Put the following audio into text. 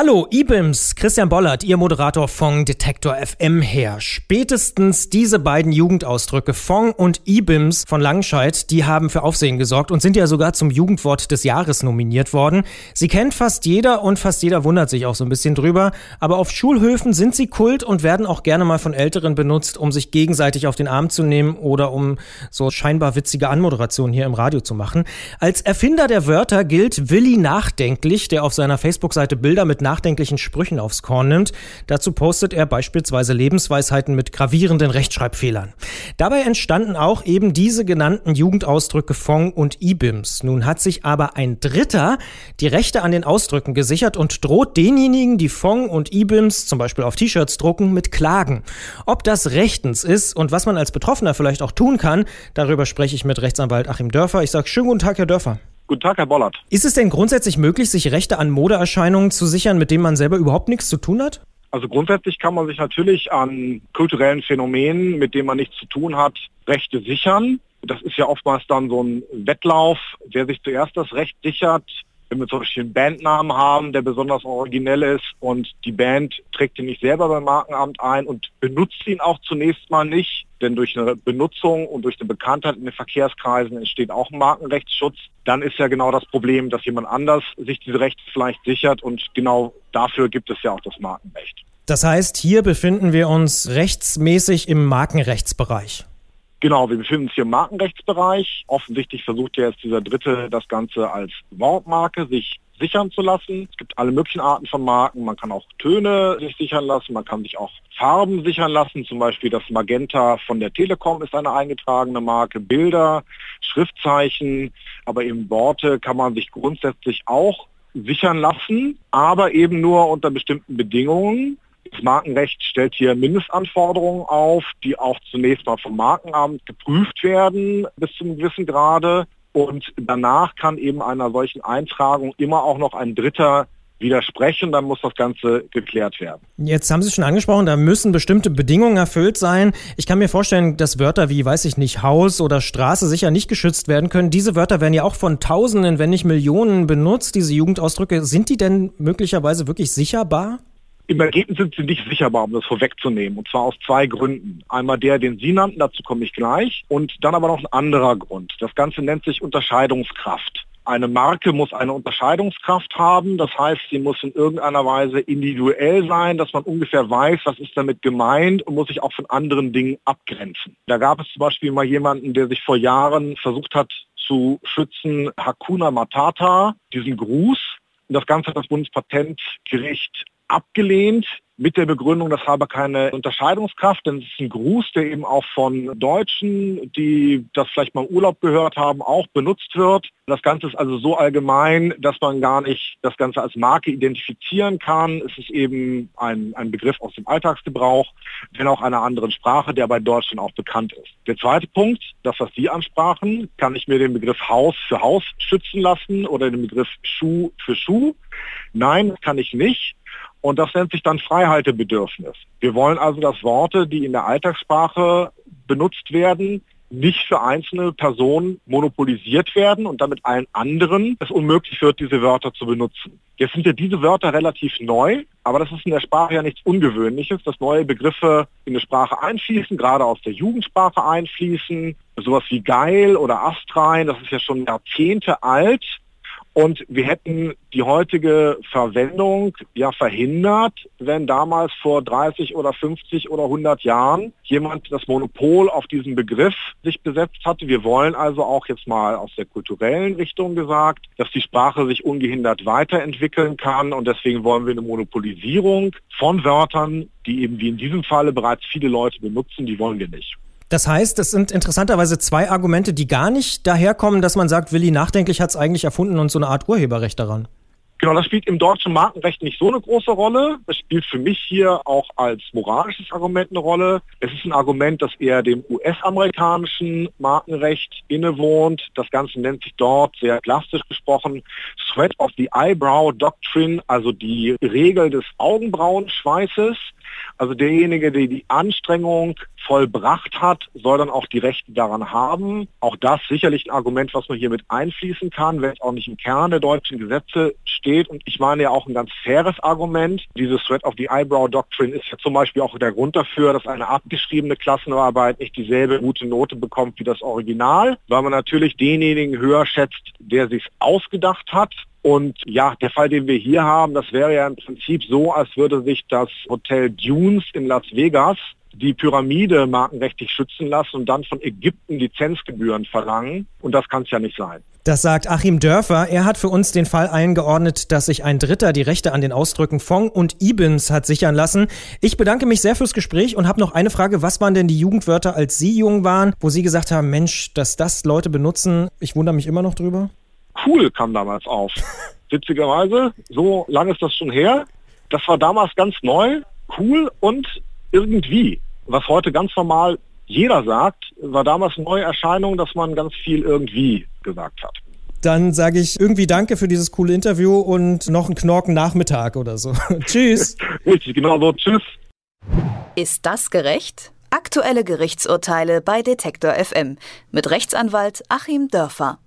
Hallo, IBIMS, Christian Bollert, Ihr Moderator von Detektor FM her. Spätestens diese beiden Jugendausdrücke, Fong und IBIMS von Langscheid, die haben für Aufsehen gesorgt und sind ja sogar zum Jugendwort des Jahres nominiert worden. Sie kennt fast jeder und fast jeder wundert sich auch so ein bisschen drüber. Aber auf Schulhöfen sind sie Kult und werden auch gerne mal von Älteren benutzt, um sich gegenseitig auf den Arm zu nehmen oder um so scheinbar witzige Anmoderationen hier im Radio zu machen. Als Erfinder der Wörter gilt Willi Nachdenklich, der auf seiner Facebook-Seite Bilder mit nachdenklichen Sprüchen aufs Korn nimmt. Dazu postet er beispielsweise Lebensweisheiten mit gravierenden Rechtschreibfehlern. Dabei entstanden auch eben diese genannten Jugendausdrücke Fong und IBIMS. Nun hat sich aber ein Dritter die Rechte an den Ausdrücken gesichert und droht denjenigen, die Fong und IBIMS zum Beispiel auf T-Shirts drucken, mit Klagen. Ob das rechtens ist und was man als Betroffener vielleicht auch tun kann, darüber spreche ich mit Rechtsanwalt Achim Dörfer. Ich sage schönen guten Tag, Herr Dörfer. Guten Tag, Herr Bollert. Ist es denn grundsätzlich möglich, sich Rechte an Modeerscheinungen zu sichern, mit denen man selber überhaupt nichts zu tun hat? Also grundsätzlich kann man sich natürlich an kulturellen Phänomenen, mit denen man nichts zu tun hat, Rechte sichern. Das ist ja oftmals dann so ein Wettlauf, wer sich zuerst das Recht sichert, wenn wir zum Beispiel einen Bandnamen haben, der besonders originell ist und die Band trägt ihn nicht selber beim Markenamt ein und benutzt ihn auch zunächst mal nicht, denn durch eine Benutzung und durch eine Bekanntheit in den Verkehrskreisen entsteht auch ein Markenrechtsschutz, dann ist ja genau das Problem, dass jemand anders sich diese Rechte vielleicht sichert und genau dafür gibt es ja auch das Markenrecht. Das heißt, hier befinden wir uns rechtsmäßig im Markenrechtsbereich. Genau, wir befinden uns hier im Markenrechtsbereich. Offensichtlich versucht ja jetzt dieser Dritte das Ganze als Wortmarke sich sichern zu lassen. Es gibt alle möglichen Arten von Marken. Man kann auch Töne sich sichern lassen, man kann sich auch Farben sichern lassen. Zum Beispiel das Magenta von der Telekom ist eine eingetragene Marke. Bilder, Schriftzeichen, aber eben Worte kann man sich grundsätzlich auch sichern lassen, aber eben nur unter bestimmten Bedingungen. Das Markenrecht stellt hier Mindestanforderungen auf, die auch zunächst mal vom Markenamt geprüft werden bis zum gewissen Grade. Und danach kann eben einer solchen Eintragung immer auch noch ein Dritter widersprechen, dann muss das Ganze geklärt werden. Jetzt haben Sie schon angesprochen, da müssen bestimmte Bedingungen erfüllt sein. Ich kann mir vorstellen, dass Wörter wie, weiß ich nicht, Haus oder Straße sicher nicht geschützt werden können. Diese Wörter werden ja auch von Tausenden, wenn nicht Millionen benutzt, diese Jugendausdrücke. Sind die denn möglicherweise wirklich sicherbar? Im Ergebnis sind sie nicht sicherbar, um das vorwegzunehmen. Und zwar aus zwei Gründen. Einmal der, den Sie nannten, dazu komme ich gleich. Und dann aber noch ein anderer Grund. Das Ganze nennt sich Unterscheidungskraft. Eine Marke muss eine Unterscheidungskraft haben. Das heißt, sie muss in irgendeiner Weise individuell sein, dass man ungefähr weiß, was ist damit gemeint und muss sich auch von anderen Dingen abgrenzen. Da gab es zum Beispiel mal jemanden, der sich vor Jahren versucht hat zu schützen, Hakuna Matata, diesen Gruß. Und das Ganze hat das Bundespatentgericht abgelehnt mit der Begründung, das habe keine Unterscheidungskraft, denn es ist ein Gruß, der eben auch von Deutschen, die das vielleicht mal im Urlaub gehört haben, auch benutzt wird. Das Ganze ist also so allgemein, dass man gar nicht das Ganze als Marke identifizieren kann. Es ist eben ein, ein Begriff aus dem Alltagsgebrauch, wenn auch einer anderen Sprache, der bei Deutschen auch bekannt ist. Der zweite Punkt, das, was Sie ansprachen, kann ich mir den Begriff Haus für Haus schützen lassen oder den Begriff Schuh für Schuh? Nein, kann ich nicht. Und das nennt sich dann Freihaltebedürfnis. Wir wollen also, dass Worte, die in der Alltagssprache benutzt werden, nicht für einzelne Personen monopolisiert werden und damit allen anderen es unmöglich wird, diese Wörter zu benutzen. Jetzt sind ja diese Wörter relativ neu, aber das ist in der Sprache ja nichts Ungewöhnliches, dass neue Begriffe in die Sprache einfließen, gerade aus der Jugendsprache einfließen. Sowas wie geil oder astrein, das ist ja schon Jahrzehnte alt und wir hätten die heutige Verwendung ja verhindert, wenn damals vor 30 oder 50 oder 100 Jahren jemand das Monopol auf diesen Begriff sich besetzt hatte. Wir wollen also auch jetzt mal aus der kulturellen Richtung gesagt, dass die Sprache sich ungehindert weiterentwickeln kann und deswegen wollen wir eine Monopolisierung von Wörtern, die eben wie in diesem Falle bereits viele Leute benutzen, die wollen wir nicht. Das heißt, es sind interessanterweise zwei Argumente, die gar nicht daherkommen, dass man sagt, Willi Nachdenklich hat es eigentlich erfunden und so eine Art Urheberrecht daran. Genau, das spielt im deutschen Markenrecht nicht so eine große Rolle. Es spielt für mich hier auch als moralisches Argument eine Rolle. Es ist ein Argument, das eher dem US-amerikanischen Markenrecht innewohnt. Das Ganze nennt sich dort sehr plastisch gesprochen Sweat of the Eyebrow Doctrine, also die Regel des Augenbrauenschweißes. Also derjenige, der die Anstrengung vollbracht hat, soll dann auch die Rechte daran haben. Auch das sicherlich ein Argument, was man hier mit einfließen kann, wenn es auch nicht im Kern der deutschen Gesetze steht. Und ich meine ja auch ein ganz faires Argument. Diese Threat of the Eyebrow Doctrine ist ja zum Beispiel auch der Grund dafür, dass eine abgeschriebene Klassenarbeit nicht dieselbe gute Note bekommt wie das Original, weil man natürlich denjenigen höher schätzt, der sich ausgedacht hat und ja, der Fall, den wir hier haben, das wäre ja im Prinzip so, als würde sich das Hotel Dunes in Las Vegas die Pyramide markenrechtlich schützen lassen und dann von Ägypten Lizenzgebühren verlangen. Und das kann es ja nicht sein. Das sagt Achim Dörfer. Er hat für uns den Fall eingeordnet, dass sich ein Dritter die Rechte an den Ausdrücken Fong und Ibims hat sichern lassen. Ich bedanke mich sehr fürs Gespräch und habe noch eine Frage. Was waren denn die Jugendwörter, als Sie jung waren, wo Sie gesagt haben, Mensch, dass das Leute benutzen? Ich wundere mich immer noch drüber. Cool kam damals auf. Witzigerweise, so lange ist das schon her. Das war damals ganz neu, cool und irgendwie. Was heute ganz normal jeder sagt, war damals eine neue Erscheinung, dass man ganz viel irgendwie gesagt hat. Dann sage ich irgendwie danke für dieses coole Interview und noch einen Knorken Nachmittag oder so. Tschüss. Richtig, genau so. Tschüss. Ist das gerecht? Aktuelle Gerichtsurteile bei Detektor FM mit Rechtsanwalt Achim Dörfer.